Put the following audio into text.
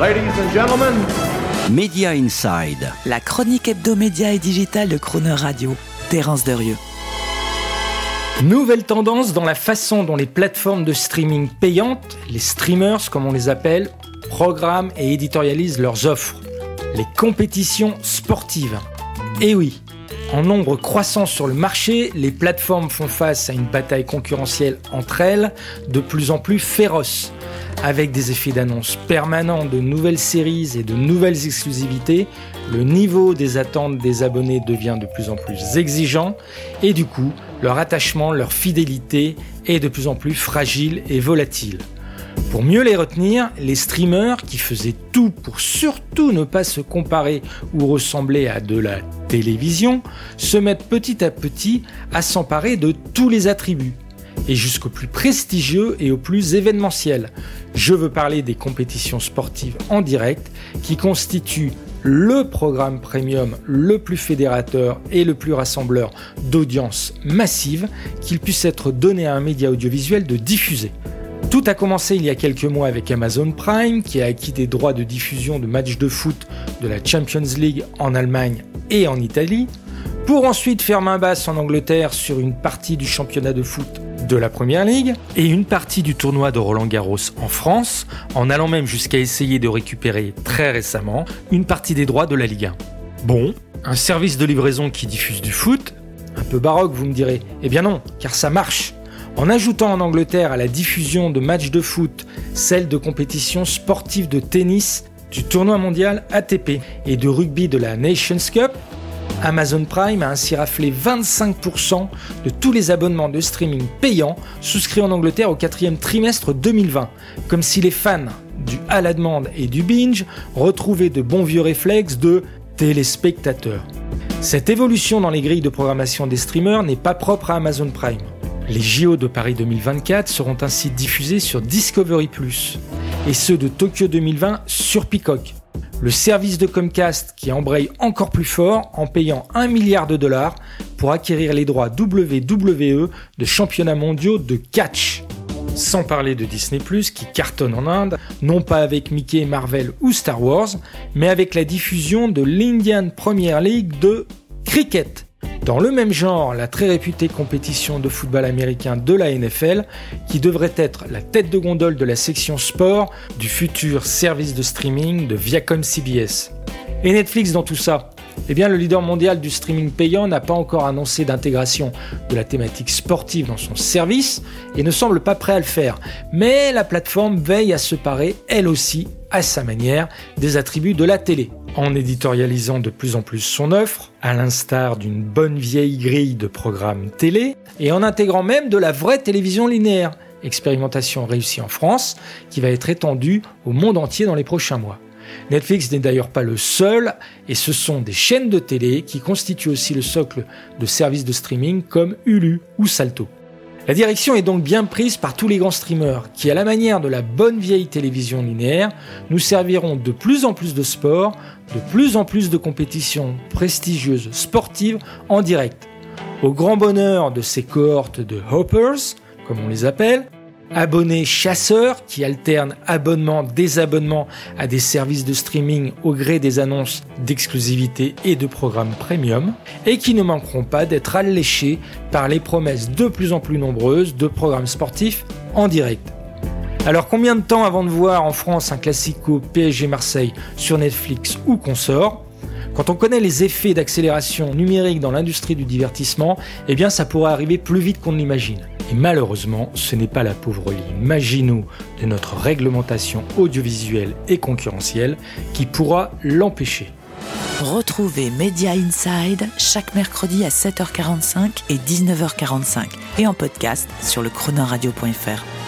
Ladies and gentlemen, Media Inside. La chronique hebdomédia et digitale de Croner Radio. Terence Derieux. Nouvelle tendance dans la façon dont les plateformes de streaming payantes, les streamers comme on les appelle, programment et éditorialisent leurs offres. Les compétitions sportives. Et oui, en nombre croissant sur le marché, les plateformes font face à une bataille concurrentielle entre elles de plus en plus féroce. Avec des effets d'annonce permanents de nouvelles séries et de nouvelles exclusivités, le niveau des attentes des abonnés devient de plus en plus exigeant et du coup, leur attachement, leur fidélité est de plus en plus fragile et volatile. Pour mieux les retenir, les streamers qui faisaient tout pour surtout ne pas se comparer ou ressembler à de la télévision se mettent petit à petit à s'emparer de tous les attributs et jusqu'au plus prestigieux et au plus événementiel. Je veux parler des compétitions sportives en direct qui constituent le programme premium le plus fédérateur et le plus rassembleur d'audience massive qu'il puisse être donné à un média audiovisuel de diffuser. Tout a commencé il y a quelques mois avec Amazon Prime qui a acquis des droits de diffusion de matchs de foot de la Champions League en Allemagne et en Italie, pour ensuite faire main basse en Angleterre sur une partie du championnat de foot de la Première Ligue et une partie du tournoi de Roland Garros en France, en allant même jusqu'à essayer de récupérer très récemment une partie des droits de la Ligue 1. Bon, un service de livraison qui diffuse du foot, un peu baroque vous me direz, eh bien non, car ça marche. En ajoutant en Angleterre à la diffusion de matchs de foot celle de compétitions sportives de tennis, du tournoi mondial ATP et de rugby de la Nations Cup, Amazon Prime a ainsi raflé 25% de tous les abonnements de streaming payants souscrits en Angleterre au quatrième trimestre 2020, comme si les fans du à la demande et du binge retrouvaient de bons vieux réflexes de téléspectateurs. Cette évolution dans les grilles de programmation des streamers n'est pas propre à Amazon Prime. Les JO de Paris 2024 seront ainsi diffusés sur Discovery ⁇ et ceux de Tokyo 2020 sur Peacock, le service de Comcast qui embraye encore plus fort en payant 1 milliard de dollars pour acquérir les droits WWE de championnats mondiaux de catch. Sans parler de Disney ⁇ qui cartonne en Inde, non pas avec Mickey, Marvel ou Star Wars, mais avec la diffusion de l'Indian Premier League de cricket. Dans le même genre, la très réputée compétition de football américain de la NFL, qui devrait être la tête de gondole de la section sport du futur service de streaming de Viacom CBS. Et Netflix dans tout ça? Eh bien, le leader mondial du streaming payant n'a pas encore annoncé d'intégration de la thématique sportive dans son service et ne semble pas prêt à le faire. Mais la plateforme veille à se parer, elle aussi, à sa manière, des attributs de la télé en éditorialisant de plus en plus son offre, à l'instar d'une bonne vieille grille de programmes télé, et en intégrant même de la vraie télévision linéaire, expérimentation réussie en France, qui va être étendue au monde entier dans les prochains mois. Netflix n'est d'ailleurs pas le seul, et ce sont des chaînes de télé qui constituent aussi le socle de services de streaming comme Hulu ou Salto. La direction est donc bien prise par tous les grands streamers qui, à la manière de la bonne vieille télévision linéaire, nous serviront de plus en plus de sport, de plus en plus de compétitions prestigieuses sportives en direct. Au grand bonheur de ces cohortes de hoppers, comme on les appelle, abonnés chasseurs qui alternent abonnement, désabonnement à des services de streaming au gré des annonces d'exclusivité et de programmes premium, et qui ne manqueront pas d'être alléchés par les promesses de plus en plus nombreuses de programmes sportifs en direct. Alors combien de temps avant de voir en France un classico PSG Marseille sur Netflix ou consort? Quand on connaît les effets d'accélération numérique dans l'industrie du divertissement, eh bien ça pourrait arriver plus vite qu'on ne l'imagine. Et malheureusement, ce n'est pas la pauvre ligne Maginot de notre réglementation audiovisuelle et concurrentielle qui pourra l'empêcher. Retrouvez Media Inside chaque mercredi à 7h45 et 19h45 et en podcast sur le chronoradio.fr.